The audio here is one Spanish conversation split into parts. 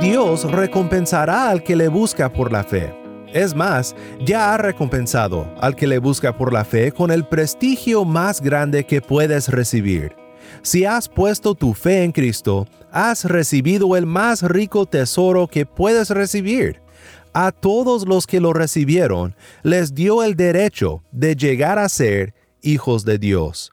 Dios recompensará al que le busca por la fe. Es más, ya ha recompensado al que le busca por la fe con el prestigio más grande que puedes recibir. Si has puesto tu fe en Cristo, has recibido el más rico tesoro que puedes recibir. A todos los que lo recibieron, les dio el derecho de llegar a ser hijos de Dios.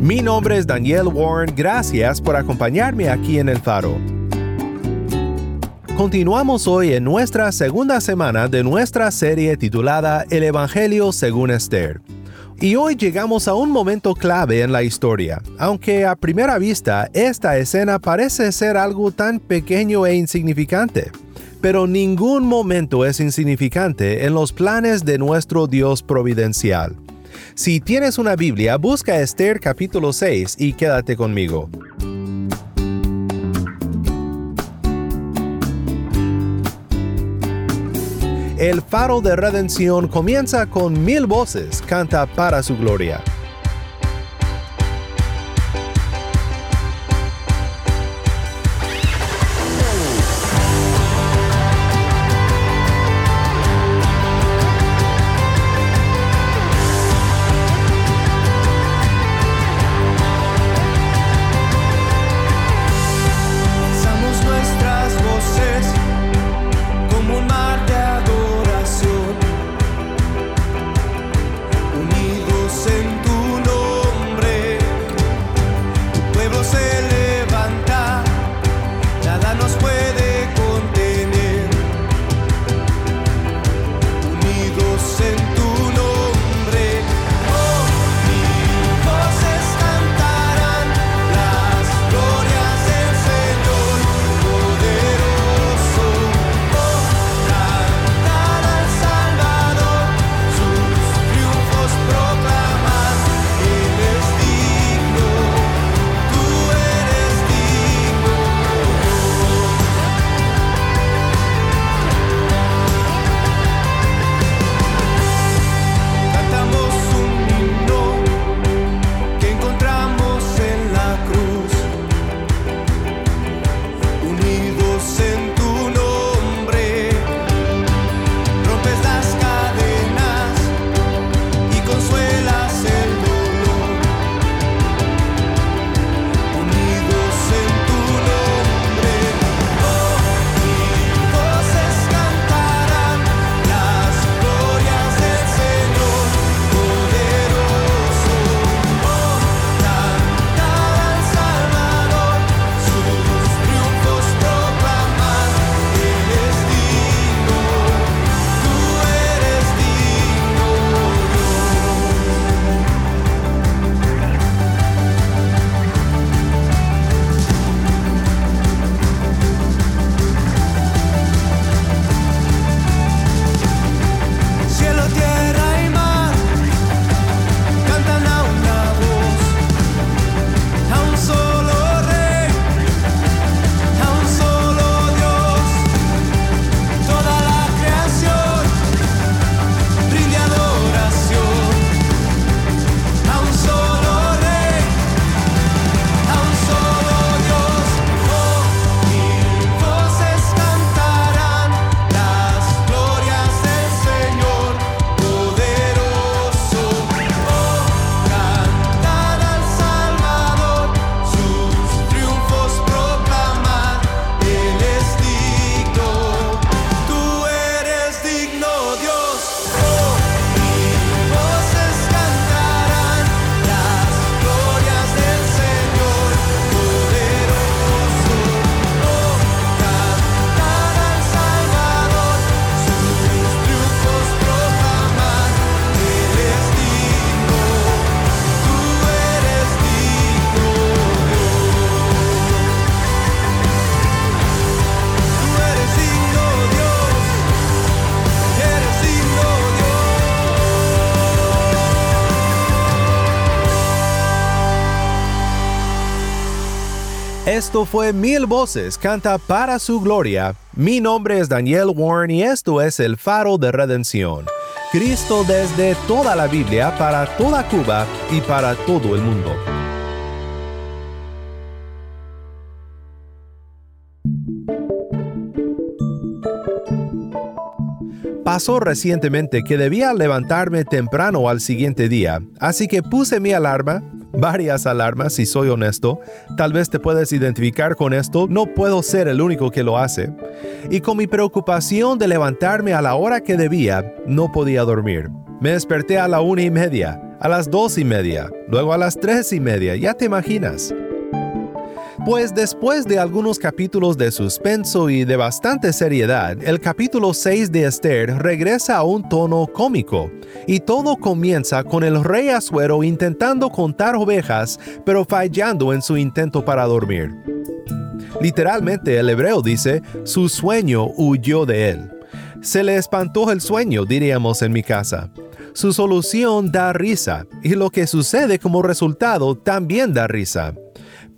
Mi nombre es Daniel Warren, gracias por acompañarme aquí en El Faro. Continuamos hoy en nuestra segunda semana de nuestra serie titulada El Evangelio según Esther. Y hoy llegamos a un momento clave en la historia, aunque a primera vista esta escena parece ser algo tan pequeño e insignificante. Pero ningún momento es insignificante en los planes de nuestro Dios providencial. Si tienes una Biblia, busca Esther capítulo 6 y quédate conmigo. El faro de redención comienza con mil voces, canta para su gloria. Esto fue Mil Voces, canta para su gloria. Mi nombre es Daniel Warren y esto es el faro de redención. Cristo desde toda la Biblia, para toda Cuba y para todo el mundo. Pasó recientemente que debía levantarme temprano al siguiente día, así que puse mi alarma, varias alarmas si soy honesto, tal vez te puedes identificar con esto, no puedo ser el único que lo hace, y con mi preocupación de levantarme a la hora que debía, no podía dormir. Me desperté a la una y media, a las dos y media, luego a las tres y media, ya te imaginas. Pues después de algunos capítulos de suspenso y de bastante seriedad, el capítulo 6 de Esther regresa a un tono cómico, y todo comienza con el rey Asuero intentando contar ovejas, pero fallando en su intento para dormir. Literalmente el hebreo dice, su sueño huyó de él. Se le espantó el sueño, diríamos en mi casa. Su solución da risa, y lo que sucede como resultado también da risa.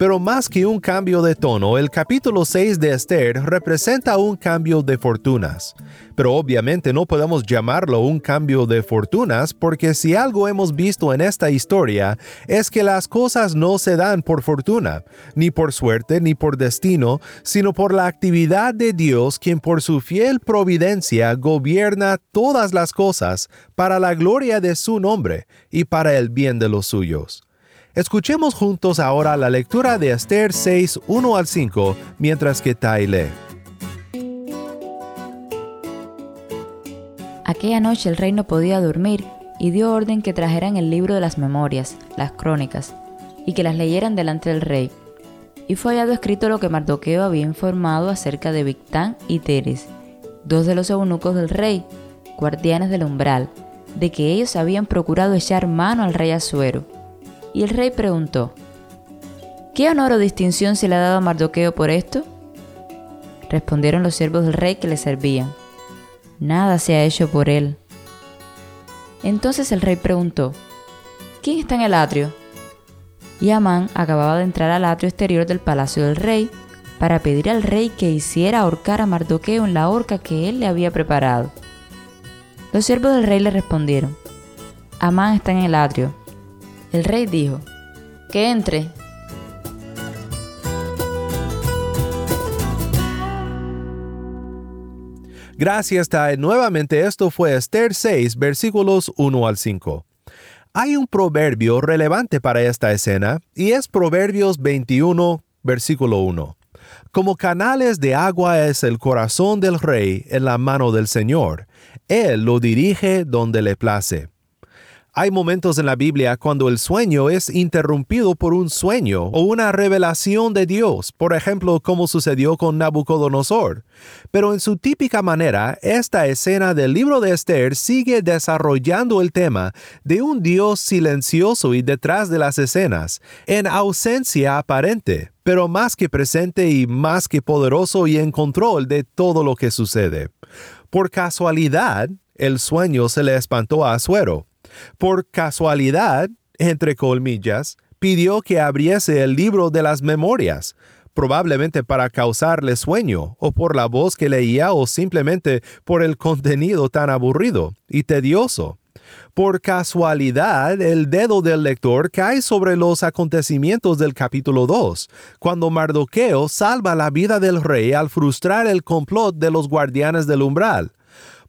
Pero más que un cambio de tono, el capítulo 6 de Esther representa un cambio de fortunas. Pero obviamente no podemos llamarlo un cambio de fortunas porque si algo hemos visto en esta historia es que las cosas no se dan por fortuna, ni por suerte, ni por destino, sino por la actividad de Dios quien por su fiel providencia gobierna todas las cosas para la gloria de su nombre y para el bien de los suyos. Escuchemos juntos ahora la lectura de Esther 6, 1 al 5, mientras que Tai. Aquella noche el rey no podía dormir y dio orden que trajeran el libro de las memorias, las crónicas, y que las leyeran delante del rey. Y fue hallado escrito lo que Mardoqueo había informado acerca de Victán y Teres, dos de los eunucos del rey, guardianes del umbral, de que ellos habían procurado echar mano al rey Asuero y el rey preguntó, ¿Qué honor o distinción se le ha dado a Mardoqueo por esto? Respondieron los siervos del rey que le servían, Nada se ha hecho por él. Entonces el rey preguntó, ¿Quién está en el atrio? Y Amán acababa de entrar al atrio exterior del palacio del rey para pedir al rey que hiciera ahorcar a Mardoqueo en la horca que él le había preparado. Los siervos del rey le respondieron, Amán está en el atrio. El rey dijo, que entre. Gracias, Tai. Nuevamente esto fue Esther 6, versículos 1 al 5. Hay un proverbio relevante para esta escena y es Proverbios 21, versículo 1. Como canales de agua es el corazón del rey en la mano del Señor. Él lo dirige donde le place. Hay momentos en la Biblia cuando el sueño es interrumpido por un sueño o una revelación de Dios, por ejemplo, como sucedió con Nabucodonosor. Pero en su típica manera, esta escena del libro de Esther sigue desarrollando el tema de un Dios silencioso y detrás de las escenas, en ausencia aparente, pero más que presente y más que poderoso y en control de todo lo que sucede. Por casualidad, el sueño se le espantó a Asuero por casualidad, entre colmillas, pidió que abriese el libro de las memorias, probablemente para causarle sueño, o por la voz que leía, o simplemente por el contenido tan aburrido y tedioso. Por casualidad, el dedo del lector cae sobre los acontecimientos del capítulo 2, cuando Mardoqueo salva la vida del rey al frustrar el complot de los guardianes del umbral.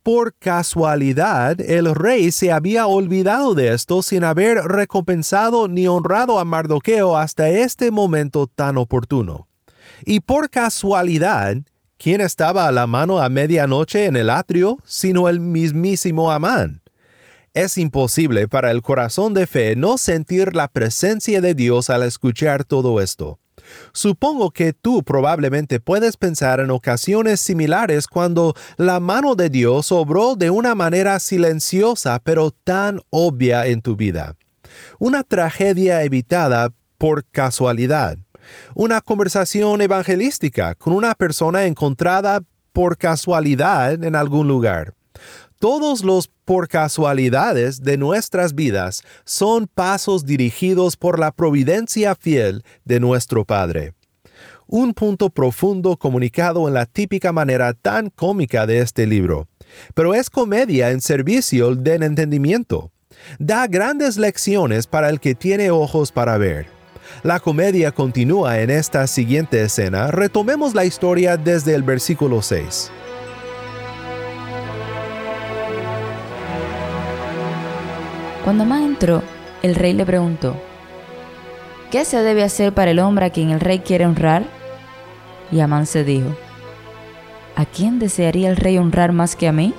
Por casualidad, el rey se había olvidado de esto sin haber recompensado ni honrado a Mardoqueo hasta este momento tan oportuno. Y por casualidad, ¿quién estaba a la mano a medianoche en el atrio sino el mismísimo Amán? Es imposible para el corazón de fe no sentir la presencia de Dios al escuchar todo esto. Supongo que tú probablemente puedes pensar en ocasiones similares cuando la mano de Dios obró de una manera silenciosa pero tan obvia en tu vida. Una tragedia evitada por casualidad. Una conversación evangelística con una persona encontrada por casualidad en algún lugar todos los por casualidades de nuestras vidas son pasos dirigidos por la providencia fiel de nuestro Padre. un punto profundo comunicado en la típica manera tan cómica de este libro. Pero es comedia en servicio del entendimiento. Da grandes lecciones para el que tiene ojos para ver. La comedia continúa en esta siguiente escena. Retomemos la historia desde el versículo 6. Cuando Amán entró, el rey le preguntó, ¿qué se debe hacer para el hombre a quien el rey quiere honrar? Y Amán se dijo, ¿a quién desearía el rey honrar más que a mí?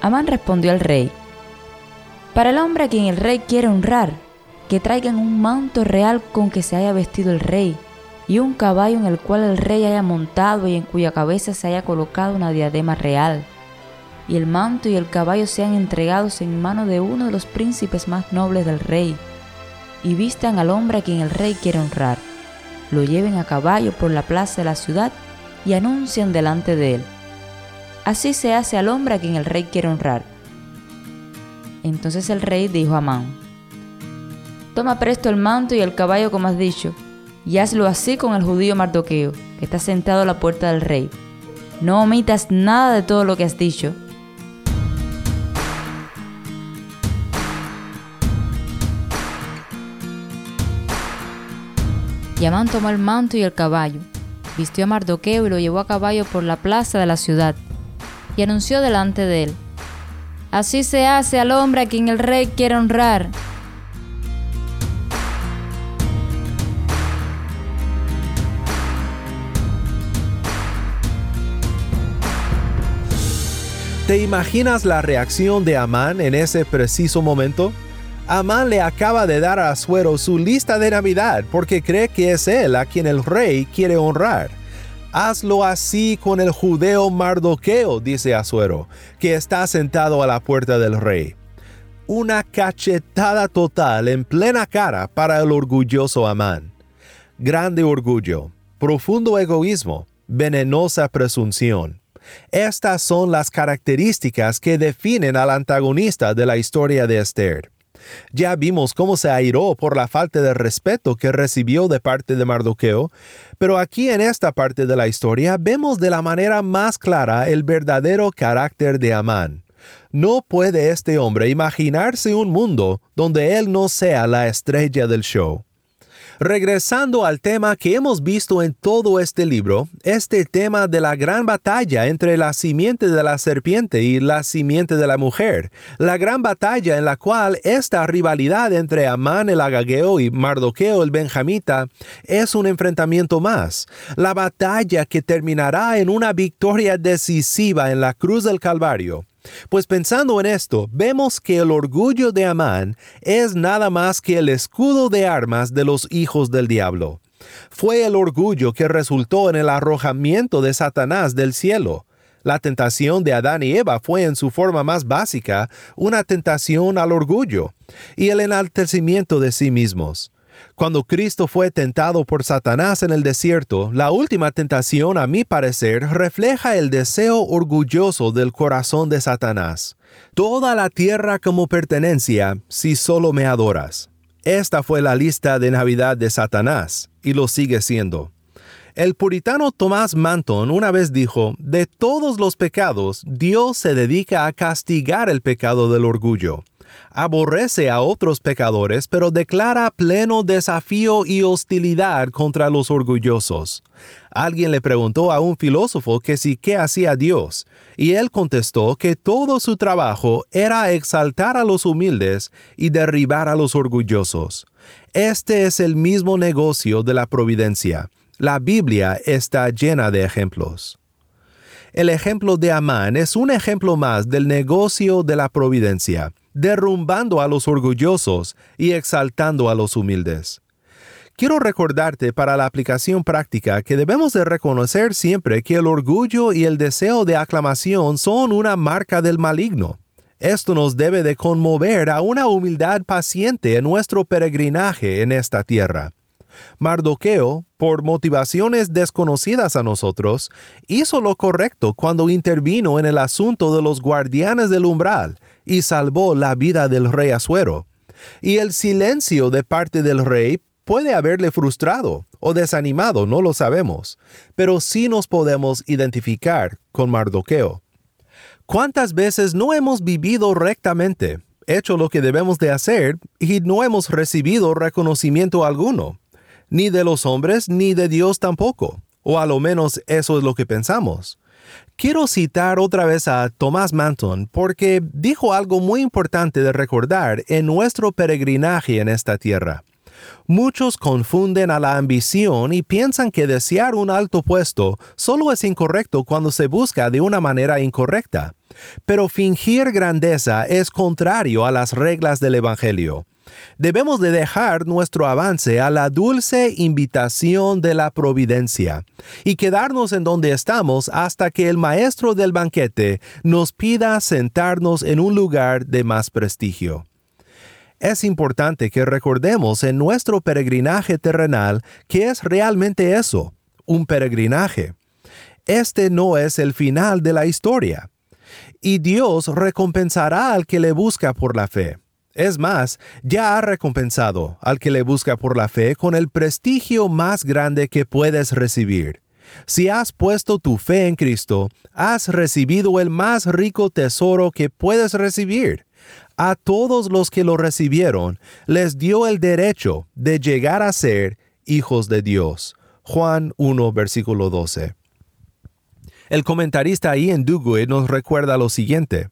Amán respondió al rey, para el hombre a quien el rey quiere honrar, que traigan un manto real con que se haya vestido el rey, y un caballo en el cual el rey haya montado y en cuya cabeza se haya colocado una diadema real y el manto y el caballo sean entregados en mano de uno de los príncipes más nobles del rey, y vistan al hombre a quien el rey quiere honrar, lo lleven a caballo por la plaza de la ciudad y anuncian delante de él. Así se hace al hombre a quien el rey quiere honrar. Entonces el rey dijo a Amán, Toma presto el manto y el caballo como has dicho, y hazlo así con el judío Mardoqueo, que está sentado a la puerta del rey. No omitas nada de todo lo que has dicho, Y Amán tomó el manto y el caballo, vistió a Mardoqueo y lo llevó a caballo por la plaza de la ciudad, y anunció delante de él, Así se hace al hombre a quien el rey quiere honrar. ¿Te imaginas la reacción de Amán en ese preciso momento? Amán le acaba de dar a Asuero su lista de Navidad porque cree que es él a quien el rey quiere honrar. Hazlo así con el judeo Mardoqueo, dice Asuero, que está sentado a la puerta del rey. Una cachetada total en plena cara para el orgulloso Amán. Grande orgullo, profundo egoísmo, venenosa presunción. Estas son las características que definen al antagonista de la historia de Esther. Ya vimos cómo se airó por la falta de respeto que recibió de parte de Mardoqueo, pero aquí en esta parte de la historia vemos de la manera más clara el verdadero carácter de Amán. No puede este hombre imaginarse un mundo donde él no sea la estrella del show. Regresando al tema que hemos visto en todo este libro, este tema de la gran batalla entre la simiente de la serpiente y la simiente de la mujer, la gran batalla en la cual esta rivalidad entre Amán el Agageo y Mardoqueo el Benjamita es un enfrentamiento más, la batalla que terminará en una victoria decisiva en la cruz del Calvario pues pensando en esto, vemos que el orgullo de Amán es nada más que el escudo de armas de los hijos del diablo. Fue el orgullo que resultó en el arrojamiento de Satanás del cielo. La tentación de Adán y Eva fue en su forma más básica una tentación al orgullo y el enaltecimiento de sí mismos. Cuando Cristo fue tentado por Satanás en el desierto, la última tentación, a mi parecer, refleja el deseo orgulloso del corazón de Satanás. Toda la tierra como pertenencia, si solo me adoras. Esta fue la lista de Navidad de Satanás, y lo sigue siendo. El puritano Tomás Manton una vez dijo, de todos los pecados, Dios se dedica a castigar el pecado del orgullo aborrece a otros pecadores, pero declara pleno desafío y hostilidad contra los orgullosos. Alguien le preguntó a un filósofo que si qué hacía Dios, y él contestó que todo su trabajo era exaltar a los humildes y derribar a los orgullosos. Este es el mismo negocio de la providencia. La Biblia está llena de ejemplos. El ejemplo de Amán es un ejemplo más del negocio de la providencia derrumbando a los orgullosos y exaltando a los humildes. Quiero recordarte para la aplicación práctica que debemos de reconocer siempre que el orgullo y el deseo de aclamación son una marca del maligno. Esto nos debe de conmover a una humildad paciente en nuestro peregrinaje en esta tierra. Mardoqueo, por motivaciones desconocidas a nosotros, hizo lo correcto cuando intervino en el asunto de los guardianes del umbral y salvó la vida del rey Asuero. Y el silencio de parte del rey puede haberle frustrado o desanimado, no lo sabemos, pero sí nos podemos identificar con Mardoqueo. ¿Cuántas veces no hemos vivido rectamente, hecho lo que debemos de hacer y no hemos recibido reconocimiento alguno? Ni de los hombres ni de Dios tampoco, o a lo menos eso es lo que pensamos. Quiero citar otra vez a Thomas Manton porque dijo algo muy importante de recordar en nuestro peregrinaje en esta tierra. Muchos confunden a la ambición y piensan que desear un alto puesto solo es incorrecto cuando se busca de una manera incorrecta. Pero fingir grandeza es contrario a las reglas del Evangelio. Debemos de dejar nuestro avance a la dulce invitación de la providencia y quedarnos en donde estamos hasta que el maestro del banquete nos pida sentarnos en un lugar de más prestigio. Es importante que recordemos en nuestro peregrinaje terrenal que es realmente eso, un peregrinaje. Este no es el final de la historia. Y Dios recompensará al que le busca por la fe. Es más, ya ha recompensado al que le busca por la fe con el prestigio más grande que puedes recibir. Si has puesto tu fe en Cristo, has recibido el más rico tesoro que puedes recibir. A todos los que lo recibieron, les dio el derecho de llegar a ser hijos de Dios. Juan 1, versículo 12. El comentarista Ian Duguid nos recuerda lo siguiente.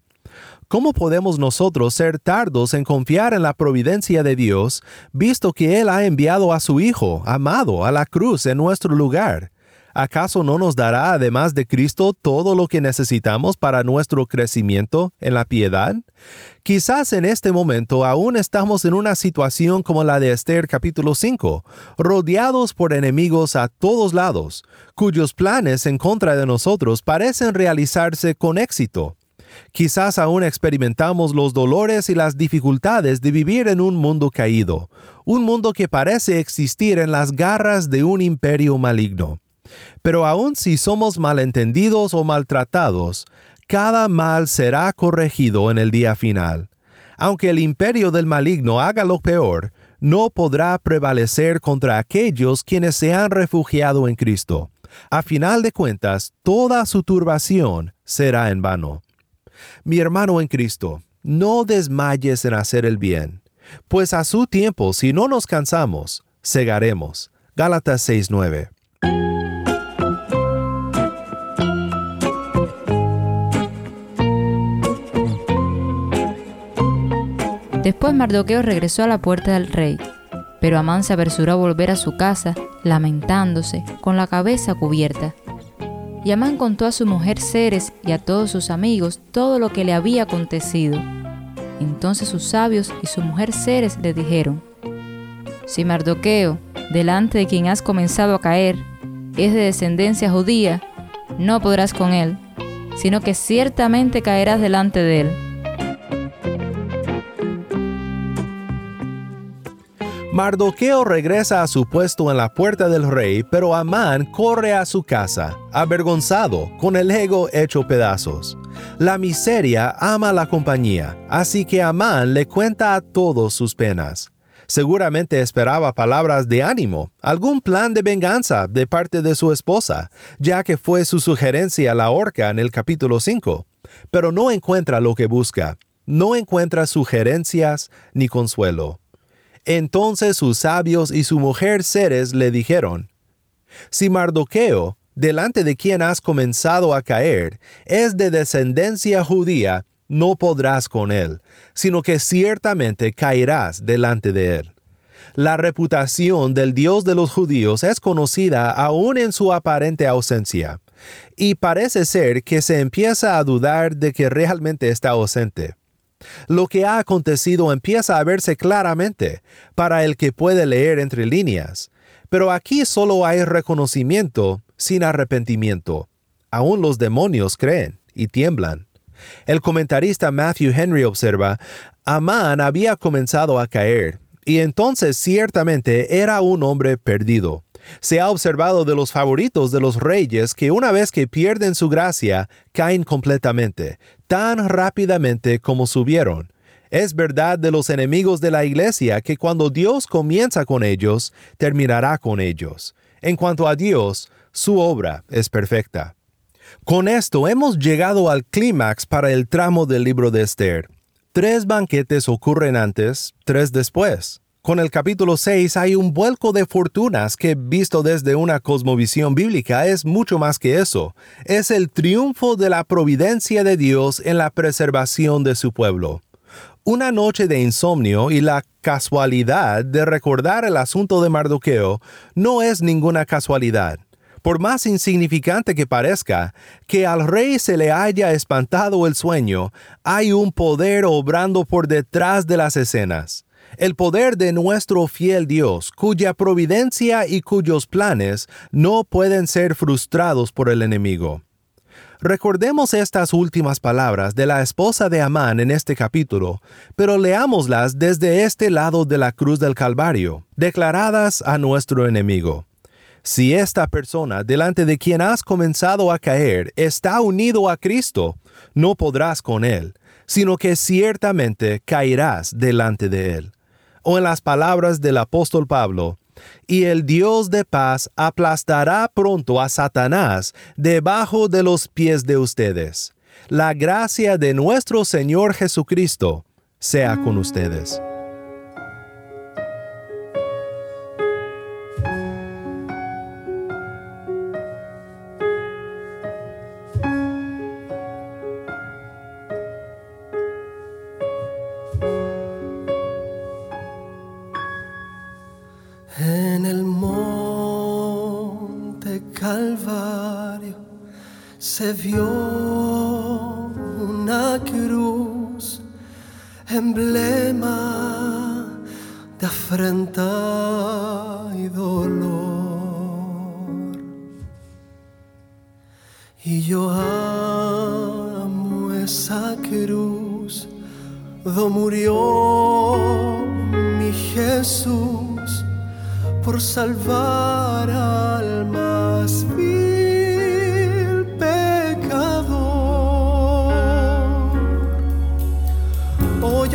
¿Cómo podemos nosotros ser tardos en confiar en la providencia de Dios, visto que Él ha enviado a su Hijo, amado, a la cruz en nuestro lugar? ¿Acaso no nos dará además de Cristo todo lo que necesitamos para nuestro crecimiento en la piedad? Quizás en este momento aún estamos en una situación como la de Esther capítulo 5, rodeados por enemigos a todos lados, cuyos planes en contra de nosotros parecen realizarse con éxito. Quizás aún experimentamos los dolores y las dificultades de vivir en un mundo caído, un mundo que parece existir en las garras de un imperio maligno. Pero aun si somos malentendidos o maltratados, cada mal será corregido en el día final. Aunque el imperio del maligno haga lo peor, no podrá prevalecer contra aquellos quienes se han refugiado en Cristo. A final de cuentas, toda su turbación será en vano. Mi hermano en Cristo, no desmayes en hacer el bien, pues a su tiempo, si no nos cansamos, segaremos. Gálatas 6:9. Después Mardoqueo regresó a la puerta del rey, pero Amán se apresuró a volver a su casa, lamentándose, con la cabeza cubierta. Y Amán contó a su mujer Ceres y a todos sus amigos todo lo que le había acontecido. Entonces sus sabios y su mujer Ceres le dijeron, Si Mardoqueo, delante de quien has comenzado a caer, es de descendencia judía, no podrás con él, sino que ciertamente caerás delante de él Mardoqueo regresa a su puesto en la puerta del rey, pero Amán corre a su casa, avergonzado, con el ego hecho pedazos. La miseria ama la compañía, así que Amán le cuenta a todos sus penas. Seguramente esperaba palabras de ánimo, algún plan de venganza de parte de su esposa, ya que fue su sugerencia la horca en el capítulo 5, pero no encuentra lo que busca, no encuentra sugerencias ni consuelo. Entonces sus sabios y su mujer Ceres le dijeron, Si Mardoqueo, delante de quien has comenzado a caer, es de descendencia judía, no podrás con él, sino que ciertamente caerás delante de él. La reputación del Dios de los judíos es conocida aún en su aparente ausencia, y parece ser que se empieza a dudar de que realmente está ausente. Lo que ha acontecido empieza a verse claramente para el que puede leer entre líneas, pero aquí solo hay reconocimiento sin arrepentimiento. Aún los demonios creen y tiemblan. El comentarista Matthew Henry observa, Amán había comenzado a caer, y entonces ciertamente era un hombre perdido. Se ha observado de los favoritos de los reyes que una vez que pierden su gracia, caen completamente, tan rápidamente como subieron. Es verdad de los enemigos de la iglesia que cuando Dios comienza con ellos, terminará con ellos. En cuanto a Dios, su obra es perfecta. Con esto hemos llegado al clímax para el tramo del libro de Esther. Tres banquetes ocurren antes, tres después. Con el capítulo 6 hay un vuelco de fortunas que, visto desde una cosmovisión bíblica, es mucho más que eso. Es el triunfo de la providencia de Dios en la preservación de su pueblo. Una noche de insomnio y la casualidad de recordar el asunto de Mardoqueo no es ninguna casualidad. Por más insignificante que parezca, que al rey se le haya espantado el sueño, hay un poder obrando por detrás de las escenas el poder de nuestro fiel Dios, cuya providencia y cuyos planes no pueden ser frustrados por el enemigo. Recordemos estas últimas palabras de la esposa de Amán en este capítulo, pero leámoslas desde este lado de la cruz del Calvario, declaradas a nuestro enemigo. Si esta persona delante de quien has comenzado a caer está unido a Cristo, no podrás con él, sino que ciertamente caerás delante de él o en las palabras del apóstol Pablo, y el Dios de paz aplastará pronto a Satanás debajo de los pies de ustedes. La gracia de nuestro Señor Jesucristo sea con ustedes.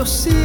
Siempre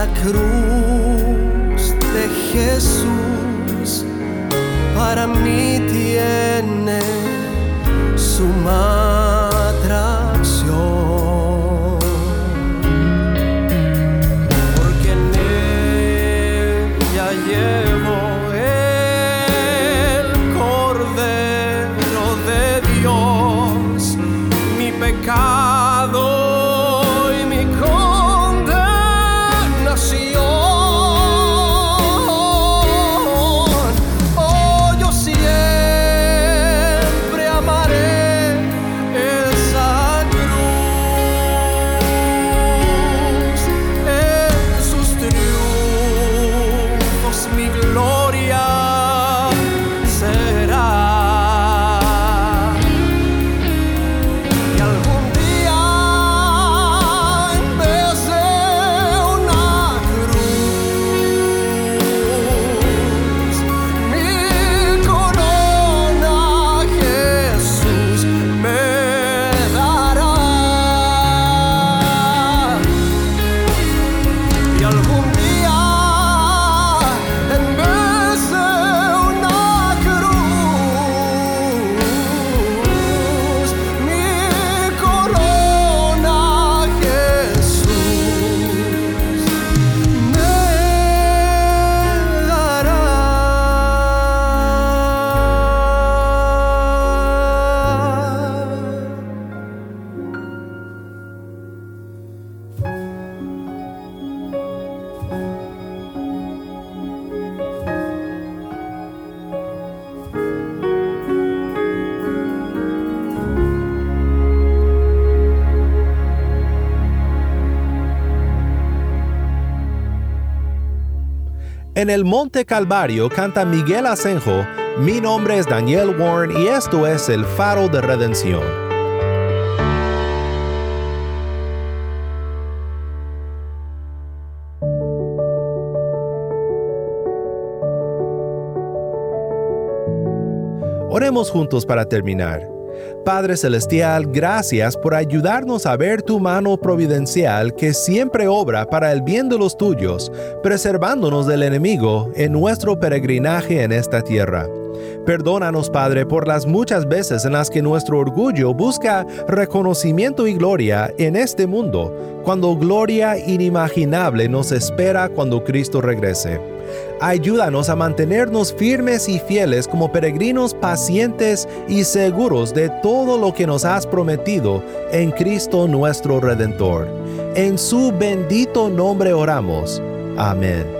la cruz de Jesús para mí tiene su me glory. En el Monte Calvario canta Miguel Asenjo, mi nombre es Daniel Warren y esto es el faro de redención. Oremos juntos para terminar. Padre Celestial, gracias por ayudarnos a ver tu mano providencial que siempre obra para el bien de los tuyos, preservándonos del enemigo en nuestro peregrinaje en esta tierra. Perdónanos, Padre, por las muchas veces en las que nuestro orgullo busca reconocimiento y gloria en este mundo, cuando gloria inimaginable nos espera cuando Cristo regrese. Ayúdanos a mantenernos firmes y fieles como peregrinos pacientes y seguros de todo lo que nos has prometido en Cristo nuestro Redentor. En su bendito nombre oramos. Amén.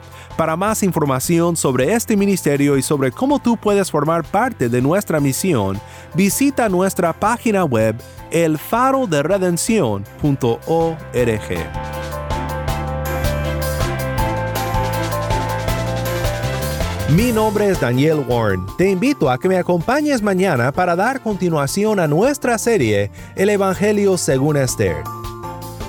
Para más información sobre este ministerio y sobre cómo tú puedes formar parte de nuestra misión, visita nuestra página web elfaroderedención.org. Mi nombre es Daniel Warren. Te invito a que me acompañes mañana para dar continuación a nuestra serie El Evangelio según Esther